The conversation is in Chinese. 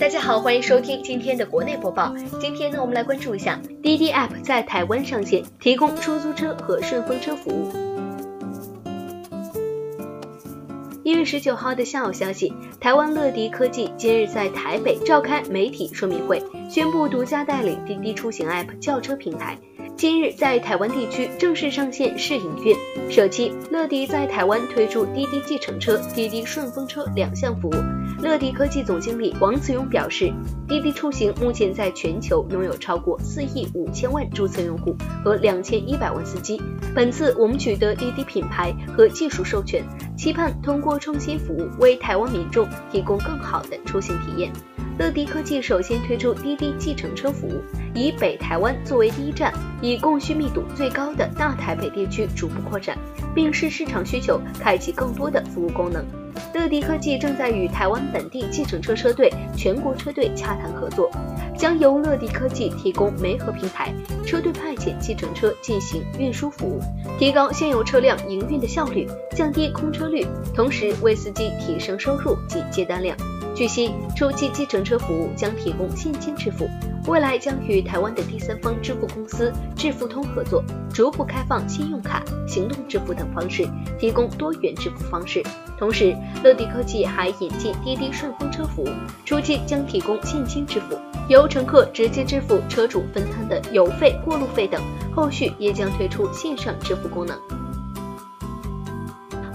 大家好，欢迎收听今天的国内播报。今天呢，我们来关注一下滴滴 App 在台湾上线，提供出租车和顺风车服务。一月十九号的下午消息，台湾乐迪科技今日在台北召开媒体说明会，宣布独家代理滴滴出行 App 轿车平台。今日在台湾地区正式上线试营运。首期，乐迪在台湾推出滴滴计程车、滴滴顺风车两项服务。乐迪科技总经理王子勇表示，滴滴出行目前在全球拥有超过四亿五千万注册用户和两千一百万司机。本次我们取得滴滴品牌和技术授权，期盼通过创新服务为台湾民众提供更好的出行体验。乐迪科技首先推出滴滴计程车服务，以北台湾作为第一站，以供需密度最高的大台北地区逐步扩展，并视市场需求开启更多的服务功能。乐迪科技正在与台湾本地计程车车队、全国车队洽谈合作，将由乐迪科技提供媒合平台，车队派遣计程车进行运输服务，提高现有车辆营运的效率，降低空车率，同时为司机提升收入及接单量。据悉，初期计程车服务将提供现金支付，未来将与台湾的第三方支付公司致付通合作，逐步开放信用卡、行动支付等方式，提供多元支付方式。同时，乐迪科技还引进滴滴顺风车服务，初期将提供现金支付，由乘客直接支付车主分摊的油费、过路费等，后续也将推出线上支付功能。